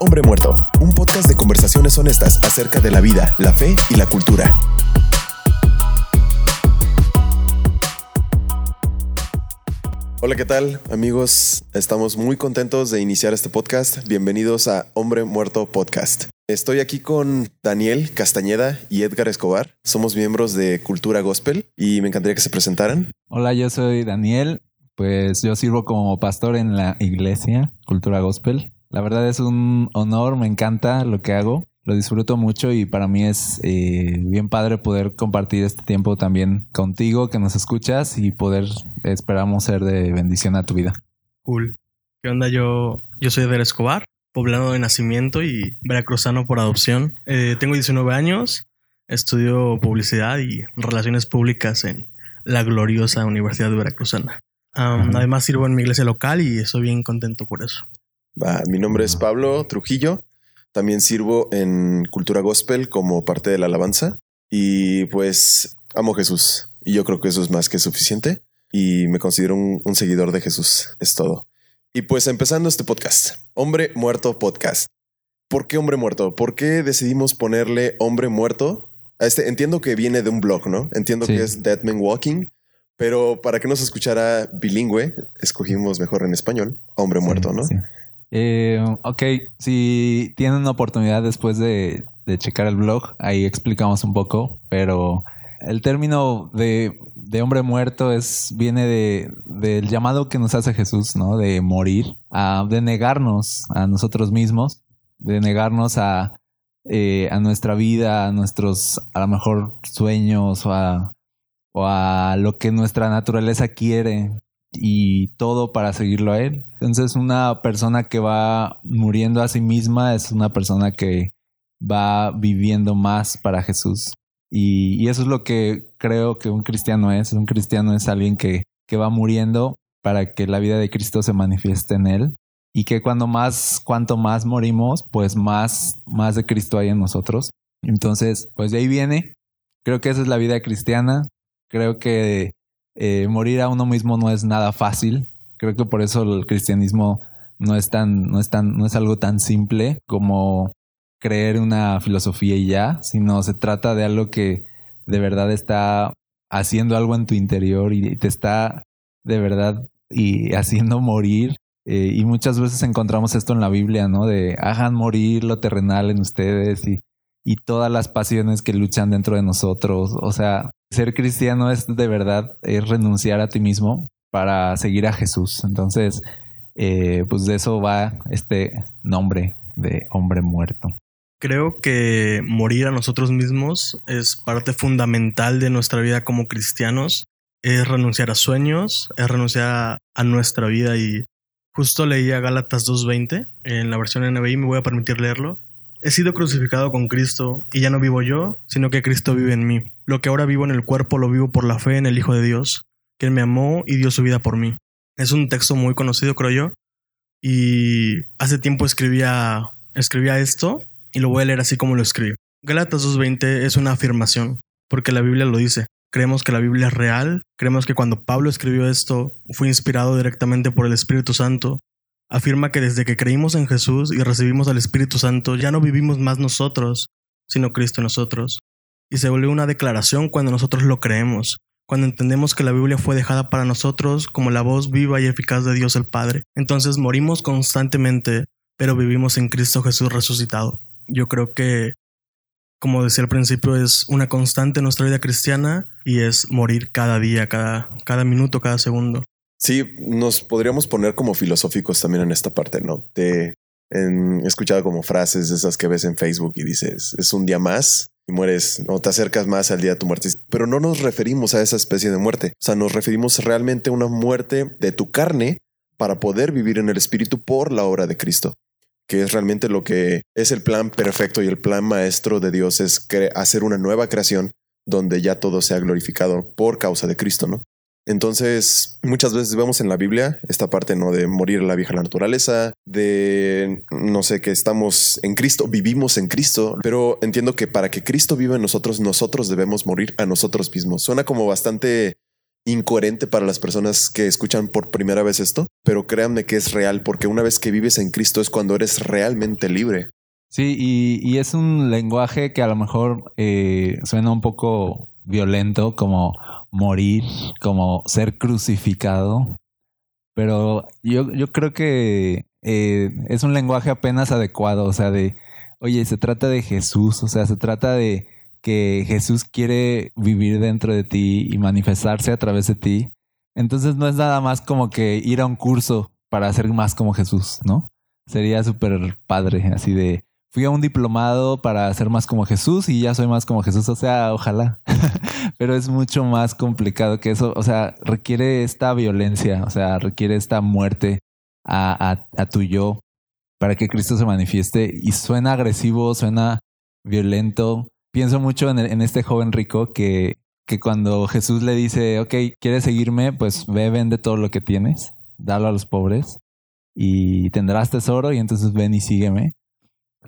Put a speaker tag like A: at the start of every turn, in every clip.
A: Hombre Muerto, un podcast de conversaciones honestas acerca de la vida, la fe y la cultura. Hola, ¿qué tal amigos? Estamos muy contentos de iniciar este podcast. Bienvenidos a Hombre Muerto Podcast. Estoy aquí con Daniel Castañeda y Edgar Escobar. Somos miembros de Cultura Gospel y me encantaría que se presentaran.
B: Hola, yo soy Daniel. Pues yo sirvo como pastor en la iglesia Cultura Gospel. La verdad es un honor, me encanta lo que hago lo disfruto mucho y para mí es eh, bien padre poder compartir este tiempo también contigo, que nos escuchas y poder, esperamos ser de bendición a tu vida.
C: Cool. ¿Qué onda? Yo, yo soy Eder Escobar, poblano de nacimiento y veracruzano por adopción. Eh, tengo 19 años, estudio publicidad y relaciones públicas en la gloriosa Universidad de Veracruzana. Además sirvo en mi iglesia local y estoy bien contento por eso.
A: mi nombre es Pablo Trujillo. También sirvo en Cultura Gospel como parte de la alabanza y pues amo a Jesús y yo creo que eso es más que suficiente y me considero un, seguidor de Jesús, es todo. Y pues empezando este podcast, Hombre Muerto Podcast. ¿Por qué Hombre Muerto? ¿Por qué decidimos ponerle Hombre Muerto? A este, entiendo que viene de un blog, ¿no? Entiendo que es Dead Man Walking, pero para que no se escuchara bilingüe, escogimos mejor en español, Hombre Muerto, ¿no?
B: Eh, ok, si tienen oportunidad después de, checar el blog, ahí explicamos un poco, pero el término de, hombre muerto es, viene de, del llamado que nos hace Jesús, ¿no? De morir, de negarnos a nosotros mismos, de negarnos a, eh, a nuestra vida, a nuestros, a lo mejor, sueños o a, o a lo que nuestra naturaleza quiere y todo para seguirlo a él. Entonces una persona que va muriendo a sí misma es una persona que va viviendo más para Jesús. Y, eso es lo que creo que un cristiano es. Un cristiano es alguien que, que va muriendo para que la vida de Cristo se manifieste en él. Y que cuando más, cuanto más morimos, pues más, más de Cristo hay en nosotros. Entonces, pues de ahí viene. Creo que esa es la vida cristiana. Creo que eh, morir a uno mismo no es nada fácil. Creo que por eso el cristianismo no es tan, no es tan, no es algo tan simple como creer una filosofía y ya, sino se trata de algo que de verdad está haciendo algo en tu interior y te está de verdad y haciendo morir. Eh, y muchas veces encontramos esto en la Biblia, ¿no? De hagan morir lo terrenal en ustedes y, y todas las pasiones que luchan dentro de nosotros. O sea, ser cristiano es de verdad es renunciar a ti mismo para seguir a Jesús. Entonces, eh, pues de eso va este nombre de hombre muerto.
C: Creo que morir a nosotros mismos es parte fundamental de nuestra vida como cristianos. Es renunciar a sueños, es renunciar a nuestra vida y justo leía Gálatas 2.20 en la versión NBI, me voy a permitir leerlo. He sido crucificado con Cristo y ya no vivo yo, sino que Cristo vive en mí. Lo que ahora vivo en el cuerpo lo vivo por la fe en el Hijo de Dios, Él me amó y dio su vida por mí. Es un texto muy conocido, creo yo, y hace tiempo escribía, escribía esto y lo voy a leer así como lo escribo. Gálatas 2.20 es una afirmación, porque la Biblia lo dice. Creemos que la Biblia es real, creemos que cuando Pablo escribió esto fue inspirado directamente por el Espíritu Santo afirma que desde que creímos en Jesús y recibimos al Espíritu Santo, ya no vivimos más nosotros, sino Cristo en nosotros. Y se vuelve una declaración cuando nosotros lo creemos, cuando entendemos que la Biblia fue dejada para nosotros como la voz viva y eficaz de Dios el Padre. Entonces morimos constantemente, pero vivimos en Cristo Jesús resucitado. Yo creo que, como decía al principio, es una constante en nuestra vida cristiana y es morir cada día, cada, cada minuto, cada segundo.
A: Sí, nos podríamos poner como filosóficos también en esta parte, ¿no? Te he escuchado como frases de esas que ves en Facebook y dices, es un día más y mueres, o te acercas más al día de tu muerte. Pero no nos referimos a esa especie de muerte. O sea, nos referimos realmente a una muerte de tu carne para poder vivir en el espíritu por la obra de Cristo, que es realmente lo que es el plan perfecto y el plan maestro de Dios, es hacer una nueva creación donde ya todo sea glorificado por causa de Cristo, ¿no? Entonces, muchas veces vemos en la Biblia esta parte, ¿no? De morir la vieja naturaleza, de, no sé, que estamos en Cristo, vivimos en Cristo, pero entiendo que para que Cristo viva en nosotros, nosotros debemos morir a nosotros mismos. Suena como bastante incoherente para las personas que escuchan por primera vez esto, pero créanme que es real, porque una vez que vives en Cristo es cuando eres realmente libre.
B: Sí, y, es un lenguaje que a lo mejor eh, suena un poco violento, como morir, como ser crucificado, pero yo, yo creo que eh, es un lenguaje apenas adecuado, o sea, de, oye, se trata de Jesús, o sea, se trata de que Jesús quiere vivir dentro de ti y manifestarse a través de ti. Entonces no es nada más como que ir a un curso para ser más como Jesús, ¿no? Sería súper padre, así de, fui a un diplomado para ser más como Jesús y ya soy más como Jesús, o sea, ojalá, pero es mucho más complicado que eso, o sea, requiere esta violencia, o sea, requiere esta muerte a, a tu yo para que Cristo se manifieste y suena agresivo, suena violento, pienso mucho en, este joven rico que, que cuando Jesús le dice, ok, ¿quieres seguirme? Pues ve, vende todo lo que tienes, dalo a los pobres y tendrás tesoro y entonces ven y sígueme.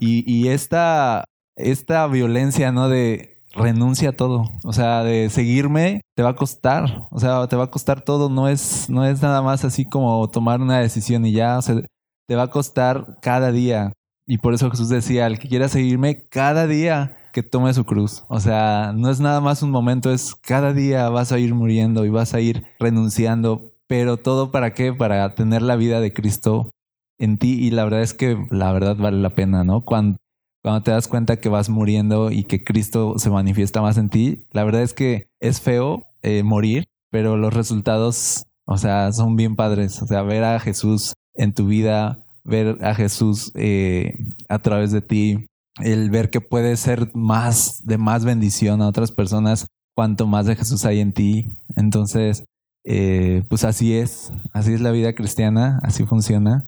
B: Y, esta, esta violencia, ¿no? De renuncia a todo. O sea, de seguirme te va a costar. O sea, te va a costar todo. No es, no es nada más así como tomar una decisión y ya. O sea, te va a costar cada día. Y por eso Jesús decía, el que quiera seguirme cada día que tome su cruz. O sea, no es nada más un momento, es cada día vas a ir muriendo y vas a ir renunciando, pero todo para qué? Para tener la vida de Cristo en ti y la verdad es que la verdad vale la pena, ¿no? Cuando, cuando te das cuenta que vas muriendo y que Cristo se manifiesta más en ti, la verdad es que es feo eh, morir, pero los resultados, o sea, son bien padres. O sea, ver a Jesús en tu vida, ver a Jesús eh, a través de ti, el ver que puede ser más de más bendición a otras personas cuanto más de Jesús hay en ti. Entonces, eh, pues así es, así es la vida cristiana, así funciona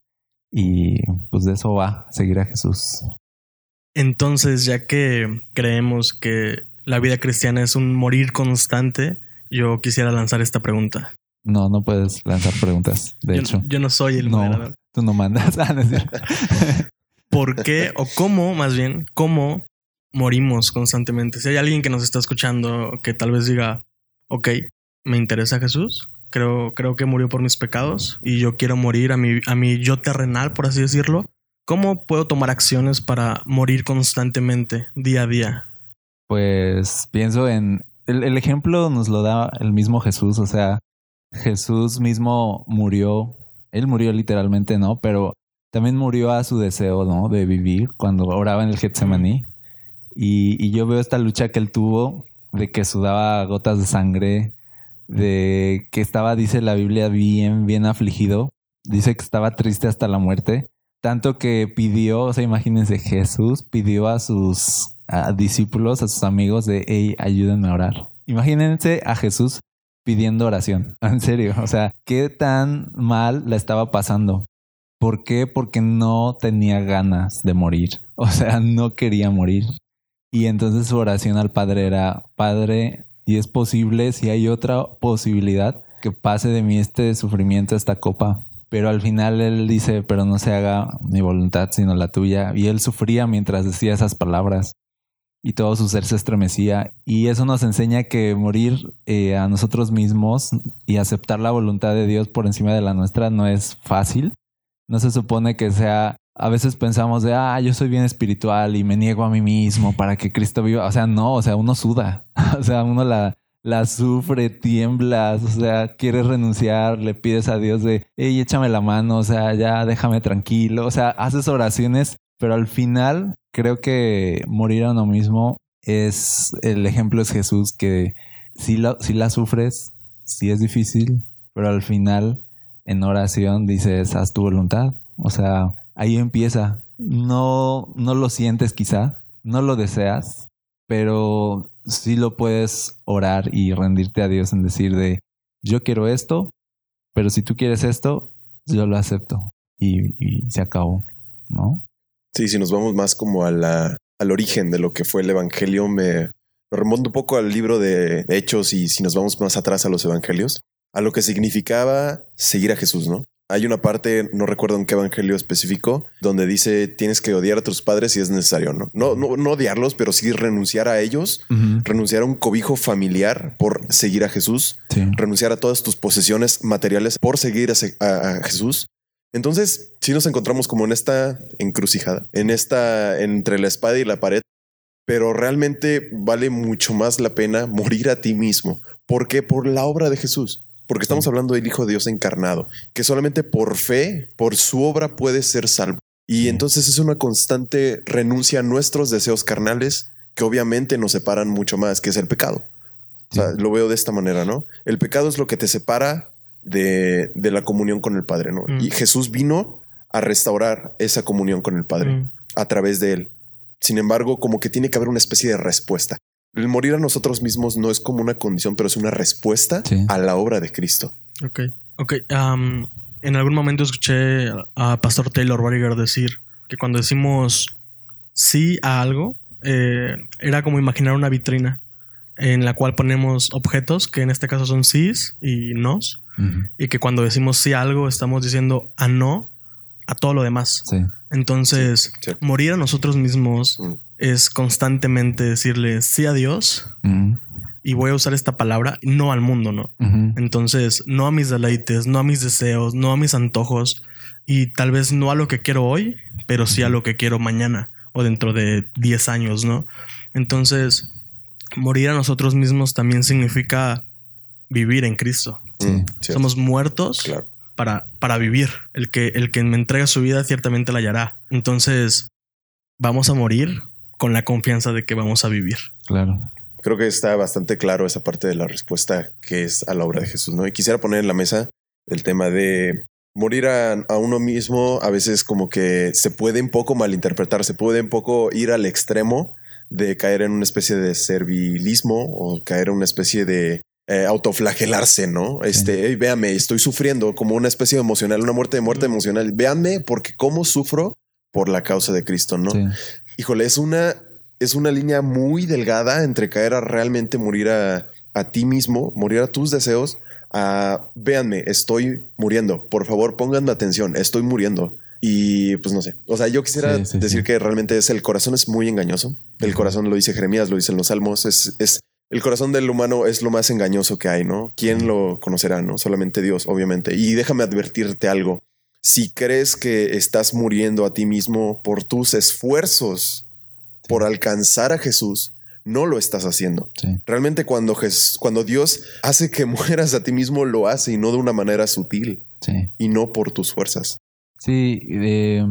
B: y pues de eso va, seguir a Jesús.
C: Entonces, ya que creemos que la vida cristiana es un morir constante, yo quisiera lanzar esta pregunta.
B: No, no puedes lanzar preguntas, de hecho.
C: Yo no soy el
B: no, Tú no mandas. Ah,
C: por qué o cómo, más bien, cómo morimos constantemente. Si hay alguien que nos está escuchando que tal vez diga, ok, me interesa Jesús, creo, creo que murió por mis pecados y yo quiero morir a mi, a mi yo terrenal, por así decirlo. ¿Cómo puedo tomar acciones para morir constantemente, día a día?
B: Pues pienso en... El, ejemplo nos lo da el mismo Jesús, o sea, Jesús mismo murió, él murió literalmente, ¿no? Pero también murió a su deseo, ¿no? De vivir cuando oraba en el Getsemaní. Y yo veo esta lucha que él tuvo de que sudaba gotas de sangre, de que estaba, dice la Biblia, bien, bien afligido. Dice que estaba triste hasta la muerte. Tanto que pidió, o sea, imagínense, Jesús pidió a sus discípulos, a sus amigos de, hey, ayúdenme a orar. Imagínense a Jesús pidiendo oración. En serio, o sea, qué tan mal la estaba pasando. ¿Por qué? Porque no tenía ganas de morir. O sea, no quería morir. Y entonces su oración al Padre era, Padre, si es posible, si hay otra posibilidad, que pase de mí este sufrimiento, esta copa. Pero al final él dice, pero no se haga mi voluntad, sino la tuya. Y él sufría mientras decía esas palabras. Y todo su ser se estremecía. Y eso nos enseña que morir eh, a nosotros mismos y aceptar la voluntad de Dios por encima de la nuestra no es fácil no se supone que sea a veces pensamos de, ah, yo soy bien espiritual y me niego a mí mismo para que Cristo viva. O sea, no, o sea, uno suda. o sea, uno la, la sufre, tiemblas, o sea, quieres renunciar, le pides a Dios de, hey, échame la mano, o sea, ya déjame tranquilo. O sea, haces oraciones, pero al final creo que morir a uno mismo es, el ejemplo es Jesús, que si, lo, si la sufres, sí es difícil, pero al final en oración dices, haz tu voluntad. O sea, ahí empieza. No, no lo sientes quizá, no lo deseas, pero sí lo puedes orar y rendirte a Dios en decir de, yo quiero esto, pero si tú quieres esto, yo lo acepto. Y, se acabó, ¿no?
A: Sí, si nos vamos más como a la, al origen de lo que fue el Evangelio, me, remonto un poco al libro de Hechos y si nos vamos más atrás a los Evangelios, a lo que significaba seguir a Jesús, ¿no? Hay una parte, no recuerdo en qué evangelio específico, donde dice tienes que odiar a tus padres si es necesario, ¿no? No, no, no odiarlos, pero sí renunciar a ellos, renunciar a un cobijo familiar por seguir a Jesús,
B: Sí.
A: renunciar a todas tus posesiones materiales por seguir a, se- a- a Jesús. Entonces, sí nos encontramos como en esta encrucijada, en esta entre la espada y la pared, pero realmente vale mucho más la pena morir a ti mismo. ¿Por qué? Por la obra de Jesús. Porque estamos hablando del Hijo de Dios encarnado, que solamente por fe, por su obra puede ser salvo. Y entonces es una constante renuncia a nuestros deseos carnales que obviamente nos separan mucho más, que es el pecado. O sea, lo veo de esta manera, ¿no? El pecado es lo que te separa de, de la comunión con el Padre, ¿no?
C: Mm.
A: Y Jesús vino a restaurar esa comunión con el Padre
C: Mm.
A: a través de él. Sin embargo, como que tiene que haber una especie de respuesta. El morir a nosotros mismos no es como una condición, pero es una respuesta
B: Sí.
A: a la obra de Cristo.
C: Ok, ok. am, en algún momento escuché a Pastor Taylor Barriger decir que cuando decimos sí a algo, eh, era como imaginar una vitrina en la cual ponemos objetos, que en este caso son sís y nos, y que cuando decimos sí a algo estamos diciendo a no a todo lo demás.
B: Sí.
C: Entonces,
A: Sí, sí.
C: morir a nosotros mismos
A: Mm.
C: Es constantemente decirle sí a Dios y voy a usar esta palabra, no al mundo, ¿no? Entonces, no a mis deleites, no a mis deseos, no a mis antojos y tal vez no a lo que quiero hoy, pero sí a lo que quiero mañana o dentro de 10 años, ¿no? Entonces, morir a nosotros mismos también significa vivir en Cristo.
B: Sí.
A: Mm, cierto.
C: Somos muertos
A: Claro.
C: para, para vivir. El que, el que me entrega su vida ciertamente la hallará. Entonces, vamos a morir con la confianza de que vamos a vivir.
B: Claro.
A: Creo que está bastante claro esa parte de la respuesta que es a la obra de Jesús, ¿no? Y quisiera poner en la mesa el tema de morir a, a uno mismo a veces como que se puede un poco malinterpretar, se puede un poco ir al extremo de caer en una especie de servilismo o caer en una especie de eh, autoflagelarse, ¿no? Este, "Ey, véame, estoy sufriendo como una especie de emocional, una muerte de muerte emocional. Véanme porque cómo sufro por la causa de Cristo, ¿no?
B: Sí.
A: Híjole, es una, es una línea muy delgada entre caer a realmente morir a, a ti mismo, morir a tus deseos, a véanme, estoy muriendo. Por favor, pónganme atención, estoy muriendo. Y pues no sé. O sea, yo quisiera
B: Sí, sí,
A: decir
B: sí.
A: que realmente es el corazón es muy engañoso. El corazón lo dice Jeremías, lo dicen los salmos. Es, es el corazón del humano es lo más engañoso que hay, ¿no? ¿Quién lo conocerá? No solamente Dios, obviamente. Y déjame advertirte algo. Si crees que estás muriendo a ti mismo por tus esfuerzos por alcanzar a Jesús, no lo estás haciendo.
B: Sí.
A: Realmente cuando, cuando Dios hace que mueras a ti mismo, lo hace y no de una manera sutil
B: Sí.
A: y no por tus fuerzas.
B: Sí, de,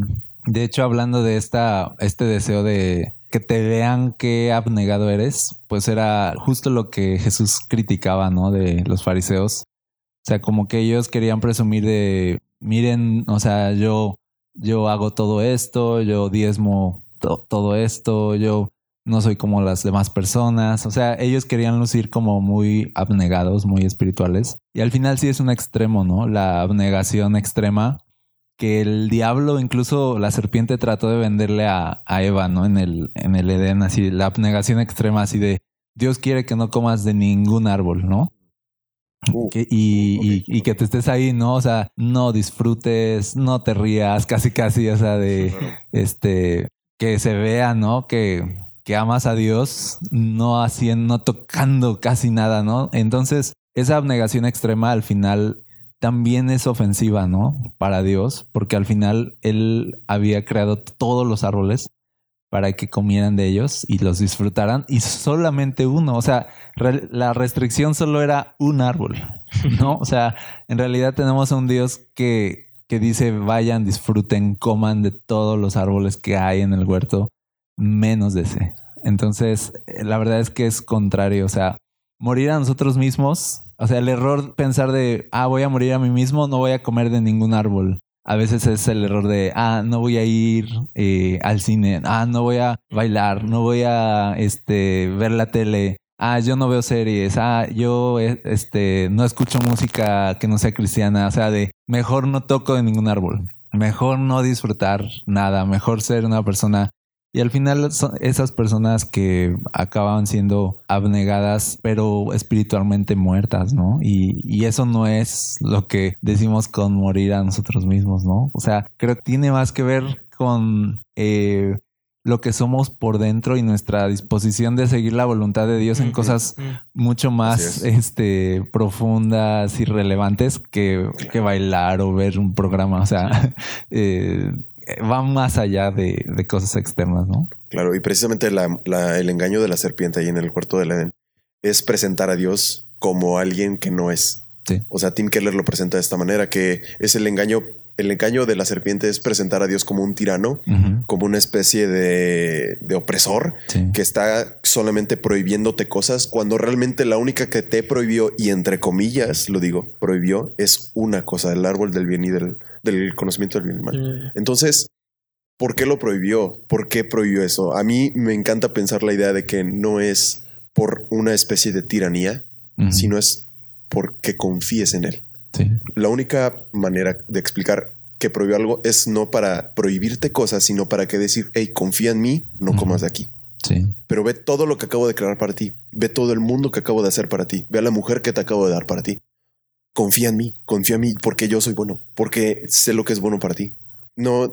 B: de hecho, hablando de esta, este deseo de que te vean qué abnegado eres, pues era justo lo que Jesús criticaba, ¿no? De los fariseos. O sea, como que ellos querían presumir de, miren, o sea, yo, yo hago todo esto, yo diezmo to- todo esto, yo no soy como las demás personas. O sea, ellos querían lucir como muy abnegados, muy espirituales. Y al final sí es un extremo, ¿no? La abnegación extrema que el diablo, incluso la serpiente trató de venderle a, a Eva, ¿no? En el, en el Edén, así, la abnegación extrema, así de Dios quiere que no comas de ningún árbol, ¿no?
A: Uh,
B: Que- y, y que te estés ahí, ¿no? O sea, no disfrutes, no te rías, casi, casi, o sea, de este, que se vea, ¿no? Que, que amas a Dios, no haciendo, no tocando casi nada, ¿no? Entonces, esa abnegación extrema al final también es ofensiva, ¿no? Para Dios, porque al final Él había creado todos los árboles para que comieran de ellos y los disfrutaran y solamente uno, o sea, re- la restricción solo era un árbol, ¿no? O sea, en realidad tenemos a un Dios que, que dice, vayan, disfruten, coman de todos los árboles que hay en el huerto, menos de ese. Entonces, eh, la verdad es que es contrario, o sea, morir a nosotros mismos, o sea, el error pensar de, ah, voy a morir a mí mismo, no voy a comer de ningún árbol. A veces es el error de, ah, no voy a ir eh, al cine, ah, no voy a bailar, no voy a este, ver la tele, ah, yo no veo series, ah, yo eh, este, no escucho música que no sea cristiana, o sea, de mejor no toco de ningún árbol, mejor no disfrutar nada, mejor ser una persona Y al final son esas personas que acaban siendo abnegadas, pero espiritualmente muertas, ¿no? Y, y, eso no es lo que decimos con morir a nosotros mismos, ¿no? O sea, creo que tiene más que ver con eh, lo que somos por dentro y nuestra disposición de seguir la voluntad de Dios en cosas mucho más este, profundas y relevantes que, que, bailar o ver un programa. O sea, eh, va más allá de, de, cosas externas, ¿no?
A: Claro, y precisamente la, la, el engaño de la serpiente ahí en el cuarto del Edén es presentar a Dios como alguien que no es.
B: Sí.
A: O sea, Tim Keller lo presenta de esta manera, que es el engaño el engaño de la serpiente es presentar a Dios como un tirano, uh -huh. como una especie de, de opresor
B: sí.
A: que está solamente prohibiéndote cosas cuando realmente la única que te prohibió y entre comillas lo digo, prohibió es una cosa, el árbol del bien y del, del conocimiento del bien y mal. Uh -huh. Entonces, ¿por qué lo prohibió? ¿Por qué prohibió eso? A mí me encanta pensar la idea de que no es por una especie de tiranía, uh -huh. sino es porque confíes en él.
B: Sí.
A: La única manera de explicar que prohibió algo es no para prohibirte cosas, sino para que decir, hey, confía en mí, no comas de aquí.
B: Sí.
A: Pero ve todo lo que acabo de crear para ti. Ve todo el mundo que acabo de hacer para ti. Ve a la mujer que te acabo de dar para ti. Confía en mí, confía en mí porque yo soy bueno, porque sé lo que es bueno para ti. No,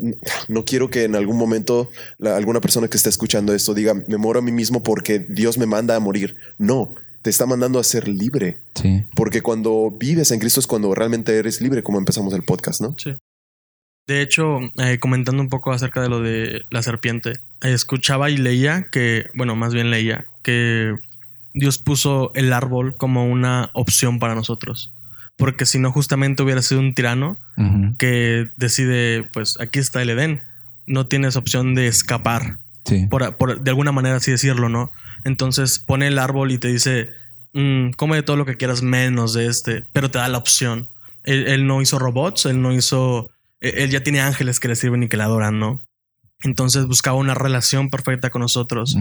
A: no quiero que en algún momento la- alguna persona que esté escuchando esto diga, me muero a mí mismo porque Dios me manda a morir. No, te está mandando a ser libre.
B: Sí.
A: Porque cuando vives en Cristo es cuando realmente eres libre, como empezamos el podcast, ¿no?
C: Sí. De hecho, eh, comentando un poco acerca de lo de la serpiente, escuchaba y leía que, bueno, más bien leía que Dios puso el árbol como una opción para nosotros. Porque si no, justamente hubiera sido un tirano que decide, pues aquí está el Edén. No tienes opción de escapar,
B: Sí.
C: por, por- de alguna manera así decirlo, ¿no? Entonces pone el árbol y te dice, "Mm, come de todo lo que quieras menos de este, pero te da la opción. Él, él no hizo robots, él no hizo, él él ya tiene ángeles que le sirven y que le adoran, ¿no? Entonces buscaba una relación perfecta con nosotros.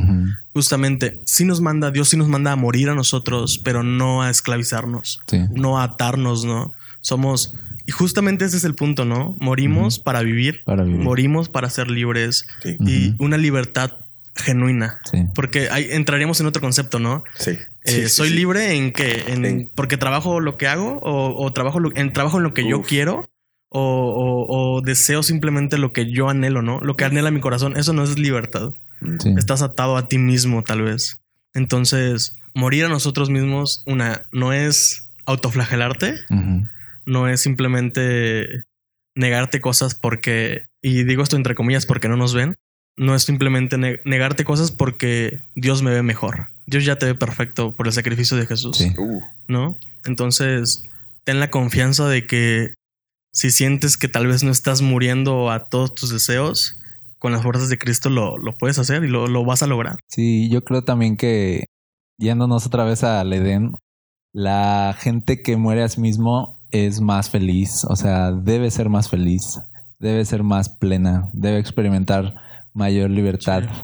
C: Justamente, sí nos manda, Dios sí nos manda a morir a nosotros, pero no a esclavizarnos,
B: Sí.
C: no a atarnos, ¿no? Somos, y justamente ese es el punto, ¿no? Morimos para vivir,
B: Para vivir.
C: morimos para ser libres
A: Sí.
C: y una libertad genuina.
B: Sí.
C: Porque ahí entraríamos en otro concepto, ¿no?
A: Sí.
C: Eh,
A: Sí, sí,
C: ¿Soy
A: sí.
C: libre en qué? ¿En,
A: En-
C: ¿Porque trabajo lo que hago? ¿O, o trabajo, lo- en, trabajo en lo que yo quiero? O, o- o deseo simplemente lo que yo anhelo, ¿no? Lo que anhela mi corazón. Eso no es libertad.
B: Sí.
C: Estás atado a ti mismo, tal vez. Entonces, morir a nosotros mismos, una, no es autoflagelarte. No es simplemente negarte cosas porque, y digo esto entre comillas porque no nos ven, no es simplemente ne- negarte cosas porque Dios me ve mejor. Dios ya te ve perfecto por el sacrificio de Jesús,
B: Sí.
A: Uh,
C: ¿no? Entonces, ten la confianza de que si sientes que tal vez no estás muriendo a todos tus deseos, con las fuerzas de Cristo lo, lo puedes hacer y lo, lo vas a lograr.
B: Sí, yo creo también que yéndonos otra vez al Edén, la gente que muere a sí mismo es más feliz, o sea, debe ser más feliz, debe ser más plena, debe experimentar mayor libertad.
C: Sí.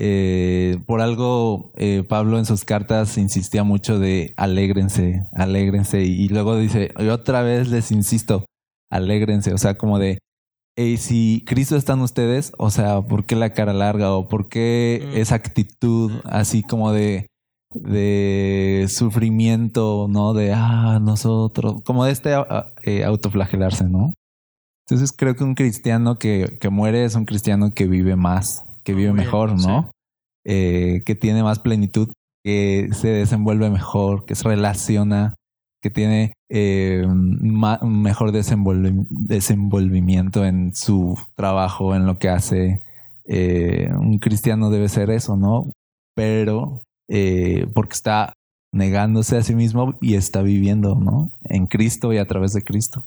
B: Eh, por algo, eh, Pablo en sus cartas insistía mucho de alégrense, alégrense, y luego dice, y otra vez les insisto, alégrense, o sea, como de, "Ey, si Cristo está en ustedes, o sea, ¿por qué la cara larga o por qué
C: Mm.
B: esa actitud así como de, de sufrimiento, ¿no? De, ah, nosotros, como de este eh, autoflagelarse, ¿no? Entonces creo que un cristiano que, que muere es un cristiano que vive más, que vive
C: muy bien,
B: mejor, ¿no? Eh, que tiene más plenitud, que se desenvuelve mejor, que se relaciona, que tiene eh, ma- un mejor desenvolvi- desenvolvimiento en su trabajo, en lo que hace. Eh, un cristiano debe ser eso, ¿no? Pero eh, porque está negándose a sí mismo y está viviendo, ¿no? En Cristo y a través de Cristo.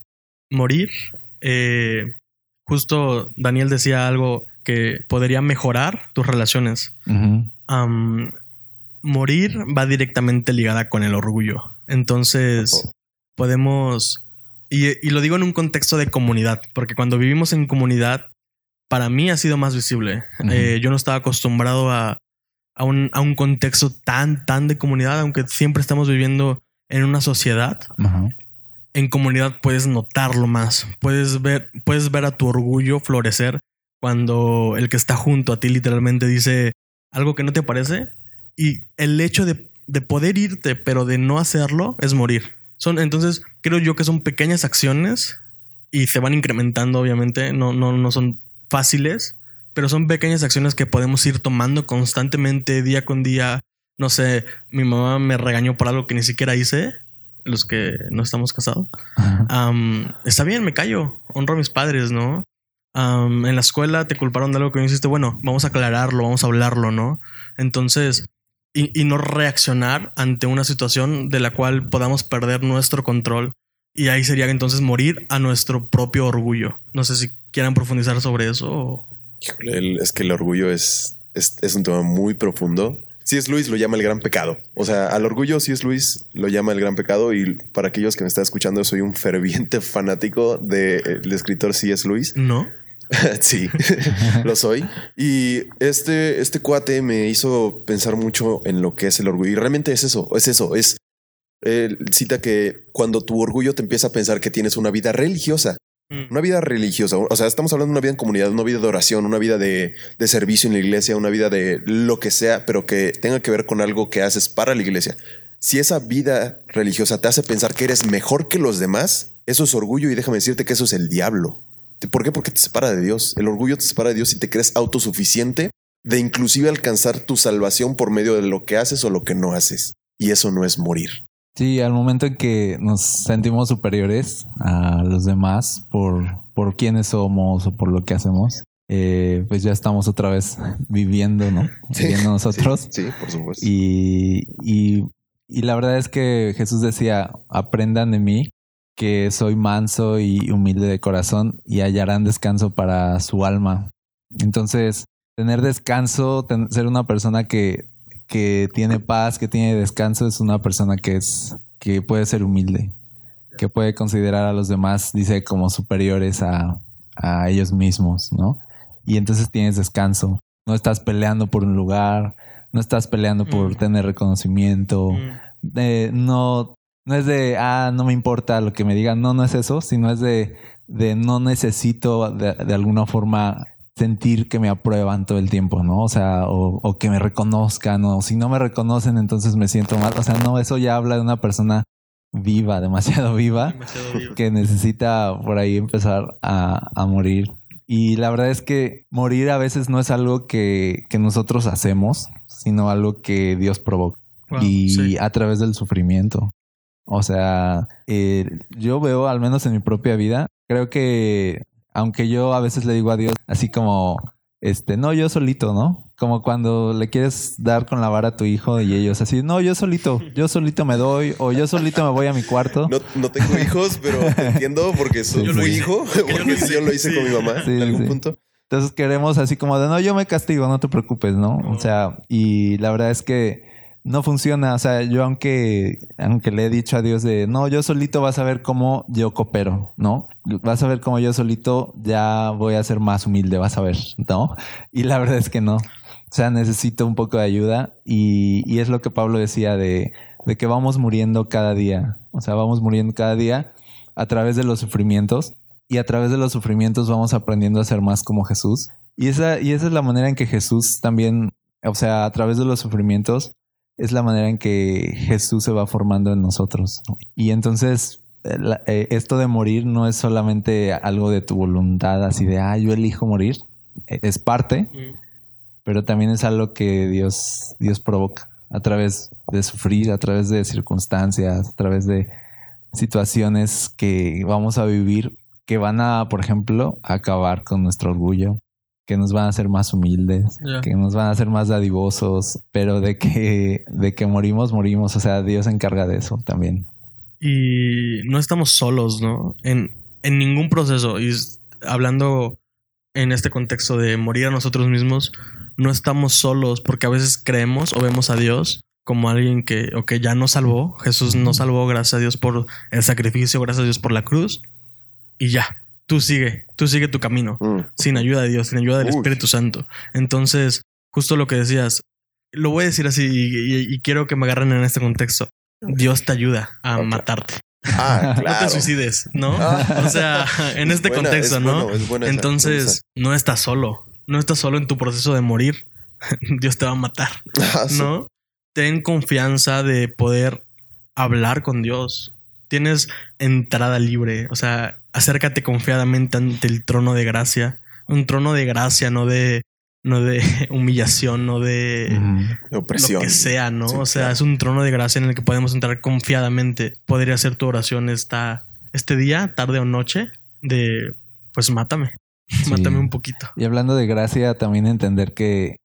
C: Morir, eh, justo Daniel decía algo que podría mejorar tus relaciones. Morir va directamente ligada con el orgullo. Entonces, podemos, y, y lo digo en un contexto de comunidad, porque cuando vivimos en comunidad, para mí ha sido más visible. Eh, yo no estaba acostumbrado a, a, un, a un contexto tan, tan de comunidad, aunque siempre estamos viviendo en una sociedad.
B: Ajá.
C: En comunidad puedes notarlo más, puedes ver, puedes ver a tu orgullo florecer cuando el que está junto a ti literalmente dice algo que no te parece y el hecho de, de poder irte pero de no hacerlo es morir. Son, entonces creo yo que son pequeñas acciones y se van incrementando obviamente, no, no, no son fáciles, pero son pequeñas acciones que podemos ir tomando constantemente día con día. No sé, mi mamá me regañó por algo que ni siquiera hice, los que no estamos casados. Está bien, me callo, honro a mis padres, ¿no? En la escuela te culparon de algo que no hiciste, bueno, vamos a aclararlo, vamos a hablarlo, ¿no? Entonces, y, y no reaccionar ante una situación de la cual podamos perder nuestro control. Y ahí sería entonces morir a nuestro propio orgullo. No sé si quieran profundizar sobre eso. o-
A: Híjole, el- es que el orgullo es, es, es un tema muy profundo. Si es Luis, lo llama el gran pecado. O sea, al orgullo, si es Luis, lo llama el gran pecado. Y para aquellos que me están escuchando, soy un ferviente fanático del escritor C.S. Luis.
C: No.
A: sí, lo soy. Y este, este cuate me hizo pensar mucho en lo que es el orgullo. Y realmente es eso, es eso, es... él cita que cuando tu orgullo te empieza a pensar que tienes una vida religiosa, una vida religiosa, o sea, estamos hablando de una vida en comunidad, una vida de oración, una vida de, de servicio en la iglesia, una vida de lo que sea, pero que tenga que ver con algo que haces para la iglesia. Si esa vida religiosa te hace pensar que eres mejor que los demás, eso es orgullo y déjame decirte que eso es el diablo. ¿Por qué? Porque te separa de Dios. El orgullo te separa de Dios y te crees autosuficiente de inclusive alcanzar tu salvación por medio de lo que haces o lo que no haces. Y eso no es morir.
B: Sí, al momento en que nos sentimos superiores a los demás por, por quiénes somos o por lo que hacemos, eh, pues ya estamos otra vez viviendo, ¿no? Viviendo nosotros.
A: Sí, sí, por supuesto.
B: Y, y, y la verdad es que Jesús decía, aprendan de mí, que soy manso y humilde de corazón y hallarán descanso para su alma. Entonces, tener descanso, ten- ser una persona que, que tiene paz, que tiene descanso, es una persona que es, que puede ser humilde, que puede considerar a los demás, dice, como superiores a, a ellos mismos, ¿no? Y entonces tienes descanso. No estás peleando por un lugar, no estás peleando por
C: Mm.
B: tener reconocimiento,
C: Mm.
B: eh, no, no es de, ah, no me importa lo que me digan, no, no es eso, sino es de, de no necesito de, de alguna forma sentir que me aprueban todo el tiempo, ¿no? O sea, o, o que me reconozcan, o si no me reconocen, entonces me siento mal. O sea, no, eso ya habla de una persona viva, demasiado viva,
C: Demasiado
B: que necesita por ahí empezar a, a morir. Y la verdad es que morir a veces no es algo que, que nosotros hacemos, sino algo que Dios provoca
C: Wow,
B: y
C: sí.
B: a través del sufrimiento. O sea, eh, yo veo, al menos en mi propia vida, creo que aunque yo a veces le digo a Dios así como, este, no, yo solito, ¿no? Como cuando le quieres dar con la vara a tu hijo y ellos así, no, yo solito, yo solito me doy o yo solito me voy a mi cuarto.
A: No, no tengo hijos, pero te entiendo porque soy, fui
C: hice.
A: hijo,
C: Yo lo
A: porque
C: hice.
A: yo lo hice
C: Sí.
A: con mi mamá
B: Sí,
A: en algún
B: sí.
A: punto.
B: Entonces queremos así como de, no, yo me castigo, no te preocupes, ¿no? O sea, y la verdad es que no funciona. O sea, yo aunque, aunque le he dicho a Dios de, no, yo solito vas a ver cómo yo coopero, ¿no? Vas a ver cómo yo solito ya voy a ser más humilde, vas a ver, ¿no? Y la verdad es que no. O sea, necesito un poco de ayuda y, y es lo que Pablo decía de, de que vamos muriendo cada día. O sea, vamos muriendo cada día a través de los sufrimientos y a través de los sufrimientos vamos aprendiendo a ser más como Jesús. Y esa, y esa es la manera en que Jesús también, o sea, a través de los sufrimientos, es la manera en que Jesús se va formando en nosotros. Y entonces, eh, la- eh, esto de morir no es solamente algo de tu voluntad, así de, ah, yo elijo morir. Eh, Es parte,
C: Mm.
B: pero también es algo que Dios, Dios provoca a través de sufrir, a través de circunstancias, a través de situaciones que vamos a vivir que van a, por ejemplo, acabar con nuestro orgullo, que nos van a hacer más humildes, que nos van a hacer más dadivosos, pero de que, de que morimos, morimos. O sea, Dios se encarga de eso también.
C: Y no estamos solos, ¿no? En, en ningún proceso. Y hablando en este contexto de morir a nosotros mismos, no estamos solos porque a veces creemos o vemos a Dios como alguien que, o que ya nos salvó. Jesús nos salvó, gracias a Dios por el sacrificio, gracias a Dios por la cruz. Y ya, tú sigue, tú sigue tu camino
A: Mm.
C: sin ayuda de Dios, sin ayuda del
A: Uy.
C: Espíritu Santo. Entonces, justo lo que decías, lo voy a decir así y, y- y quiero que me agarren en este contexto. Dios te ayuda a matarte.
A: Ah,
C: No
A: claro.
C: te suicides, ¿no?
A: Ah.
C: O sea, en este
A: Buena,
C: contexto,
A: es
C: ¿no?
A: bueno, es buena esa
C: Entonces, no estás solo. No estás solo en tu proceso de morir. Dios te va a matar,
A: Ah, sí.
C: ¿no? Ten confianza de poder hablar con Dios. Tienes entrada libre. O sea, acércate confiadamente ante el trono de gracia. Un trono de gracia, no de, no de humillación, no de.
A: De opresión.
C: lo que sea, ¿no?
A: Sí,
C: o sea,
A: claro.
C: es un trono de gracia en el que podemos entrar confiadamente. Podría ser tu oración esta, este día, tarde o noche, de pues mátame.
B: Sí.
C: Mátame un poquito.
B: Y hablando de gracia, también entender que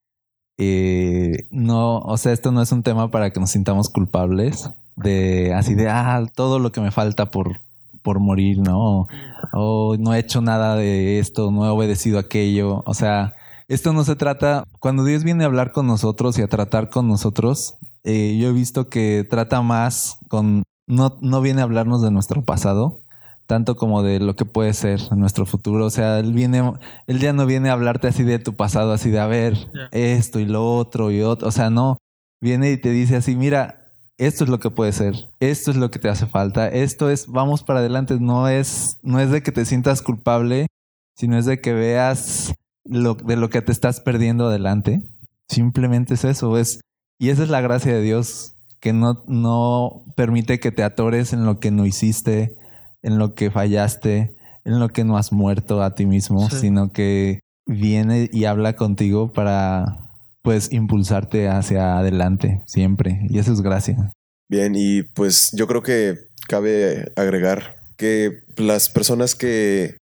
B: eh, no, o sea, esto no es un tema para que nos sintamos culpables de así de ah, todo lo que me falta por, por morir, ¿no? O no he hecho nada de esto, no he obedecido aquello. O sea, esto no se trata. Cuando Dios viene a hablar con nosotros y a tratar con nosotros, eh, yo he visto que trata más con. No, no viene a hablarnos de nuestro pasado, tanto como de lo que puede ser en nuestro futuro. O sea, él viene, él ya no viene a hablarte así de tu pasado, así de a ver
C: Ya.
B: esto y lo otro y otro. O sea, no. Viene y te dice así, mira, esto es lo que puede ser, esto es lo que te hace falta, esto es, vamos para adelante, no es, no es de que te sientas culpable, sino es de que veas lo, de lo que te estás perdiendo adelante. Simplemente es eso, es, y esa es la gracia de Dios, que no, no permite que te atores en lo que no hiciste, en lo que fallaste, en lo que no has muerto a ti mismo,
C: Sí.
B: sino que viene y habla contigo para pues impulsarte hacia adelante siempre. Y eso es gracia.
A: Bien, y pues yo creo que cabe agregar que las personas que,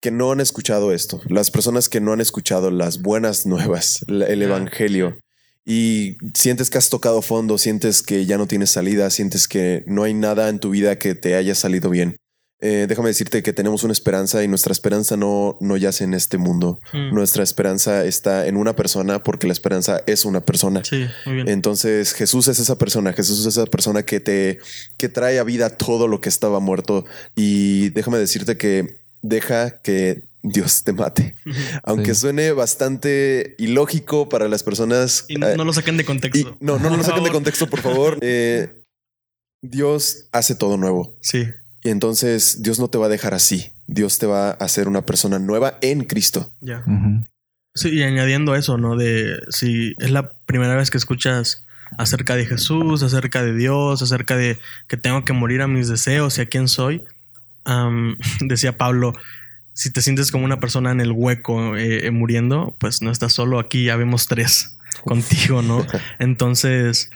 A: que no han escuchado esto, las personas que no han escuchado las buenas nuevas, el. Evangelio, y sientes que has tocado fondo, sientes que ya no tienes salida, sientes que no hay nada en tu vida que te haya salido bien. Eh, déjame decirte que tenemos una esperanza y nuestra esperanza no, no yace en este mundo.
C: Mm.
A: Nuestra esperanza está en una persona porque la esperanza es una persona.
C: Sí, muy bien.
A: Entonces Jesús es esa persona, Jesús es esa persona que te que trae a vida todo lo que estaba muerto y déjame decirte que deja que Dios te mate. Aunque
B: Sí.
A: suene bastante ilógico para las personas
C: y no,
A: eh,
C: no lo saquen de
A: y-
C: contexto.
A: no, no, no lo saquen de contexto, por favor. Eh, Dios hace todo nuevo.
C: Sí,
A: Y entonces Dios no te va a dejar así. Dios te va a hacer una persona nueva en Cristo.
C: ya. Sí, y añadiendo eso, ¿no? De si es la primera vez que escuchas acerca de Jesús, acerca de Dios, acerca de que tengo que morir a mis deseos y a quién soy, decía Pablo, si te sientes como una persona en el hueco eh, eh, muriendo, pues no estás solo aquí, ya vemos tres contigo, ¿no? Entonces,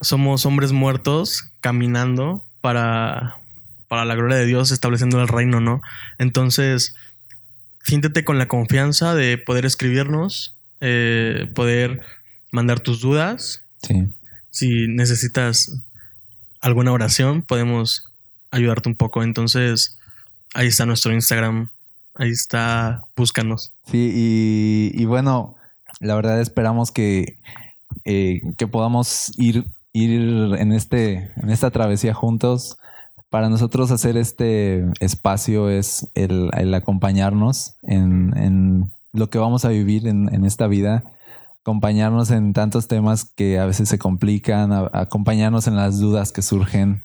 C: somos hombres muertos caminando para, para la gloria de Dios, estableciendo el reino, ¿no? Entonces, siéntete con la confianza de poder escribirnos, eh, poder mandar tus dudas.
B: Sí.
C: Si necesitas alguna oración, podemos ayudarte un poco. Entonces, ahí está nuestro Instagram. Ahí está, búscanos.
B: Sí, y, y bueno, la verdad esperamos que, eh, que podamos ir, ir en, este, en esta travesía juntos. Para nosotros hacer este espacio es el, acompañarnos en, lo que vamos a vivir en, esta vida, acompañarnos en tantos temas que a veces se complican, acompañarnos en las dudas que surgen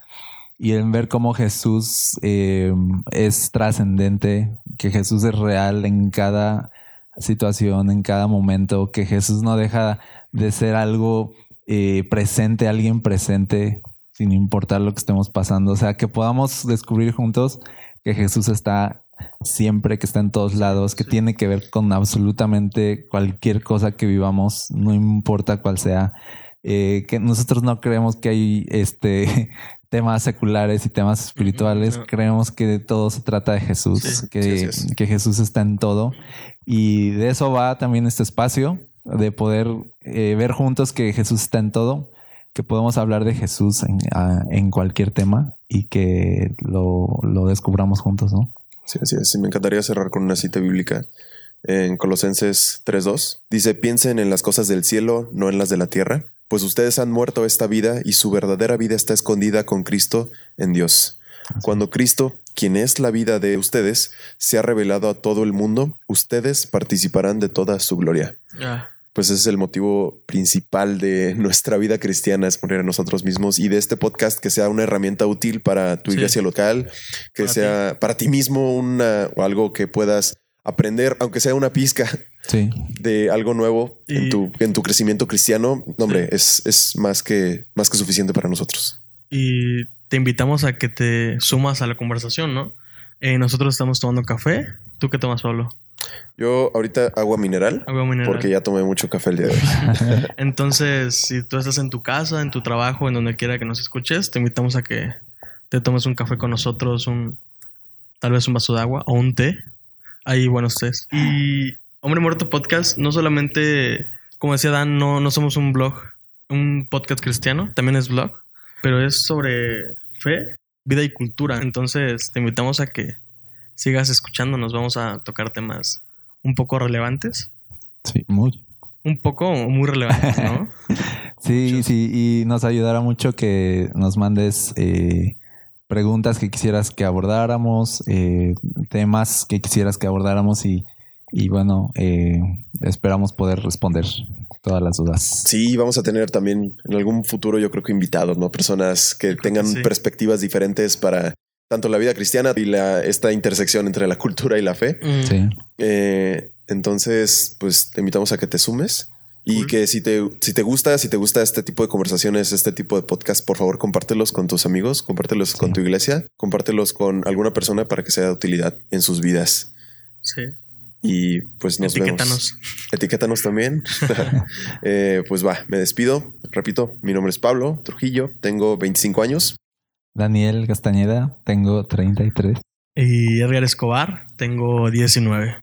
B: y en ver cómo Jesús eh, es trascendente, que Jesús es real en cada situación, en cada momento, que Jesús no deja de ser algo eh, presente, alguien presente, sin importar lo que estemos pasando. O sea, que podamos descubrir juntos que Jesús está siempre, que está en todos lados, que
C: Sí.
B: tiene que ver con absolutamente cualquier cosa que vivamos, no importa cuál sea. Eh, que nosotros no creemos que hay este temas seculares y temas espirituales, creemos que de todo se trata de Jesús,
C: Sí,
B: que,
A: sí,
B: que Jesús está en todo. Y de eso va también este espacio, de poder eh, ver juntos que Jesús está en todo, que podemos hablar de Jesús en, a- en cualquier tema y que lo, lo descubramos juntos, ¿no?
A: Sí, así es. Y me encantaría cerrar con una cita bíblica en Colosenses 3.2. Dice, piensen en las cosas del cielo, no en las de la tierra, pues ustedes han muerto esta vida y su verdadera vida está escondida con Cristo en Dios. Cuando Cristo, quien es la vida de ustedes, se ha revelado a todo el mundo, ustedes participarán de toda su gloria.
C: Ya.
A: Pues ese es el motivo principal de nuestra vida cristiana, es morir a nosotros mismos y de este podcast que sea una herramienta útil para tu
C: Sí.
A: iglesia local, que
C: Para
A: sea para ti mismo una, o algo que puedas aprender, aunque sea una pizca
B: Sí.
A: de algo nuevo en, tu, en tu crecimiento cristiano. No, hombre,
C: Sí.
A: es, es más, que, más que suficiente para nosotros.
C: Y te invitamos a que te sumas a la conversación, ¿no? Eh, nosotros estamos tomando café. ¿Tú qué tomas, Pablo?
A: Yo ahorita agua mineral.
C: Agua mineral.
A: Porque ya tomé mucho café el día de hoy.
C: Entonces, si tú estás en tu casa, en tu trabajo, en donde quiera que nos escuches, te invitamos a que te tomes un café con nosotros, un tal vez un vaso de agua o un té. Ahí buenos tés. Y Hombre Muerto Podcast, no solamente, como decía Dan, no, no somos un blog, un podcast cristiano, también es blog, pero es sobre fe, vida y cultura. Entonces, te invitamos a que sigas escuchándonos. Vamos a tocar temas un poco relevantes.
B: Sí, muy.
C: Un poco o muy relevantes, ¿no?
B: Sí,
C: Muchos.
B: sí, y nos ayudará mucho que nos mandes eh, preguntas que quisieras que abordáramos, eh, temas que quisieras que abordáramos y, y bueno, eh, esperamos poder responder todas las dudas.
A: Sí, vamos a tener también en algún futuro, yo creo que invitados, ¿no? Personas que tengan
C: que sí.
A: perspectivas diferentes para tanto la vida cristiana y la, esta intersección entre la cultura y la fe.
C: Mm.
B: Sí,
A: Eh, entonces, pues te invitamos a que te sumes y
C: Cool.
A: que si te, si te gusta, si te gusta este tipo de conversaciones, este tipo de podcast, por favor, compártelos con tus amigos, compártelos con tu iglesia, compártelos con alguna persona para que sea de utilidad en sus vidas.
C: Sí.
A: Y pues nos vemos.
C: Etiquétanos.
A: Etiquétanos también. Eh, pues va, me despido. Repito, mi nombre es Pablo Trujillo, tengo 25 años.
B: Daniel Castañeda, tengo 33.
C: Y Edgar Escobar, tengo 19.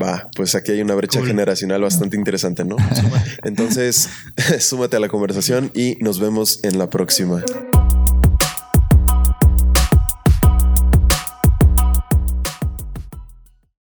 A: Va, pues aquí hay una brecha
C: Cool.
A: generacional bastante interesante, ¿no? Entonces, súmate a la conversación y nos vemos en la próxima.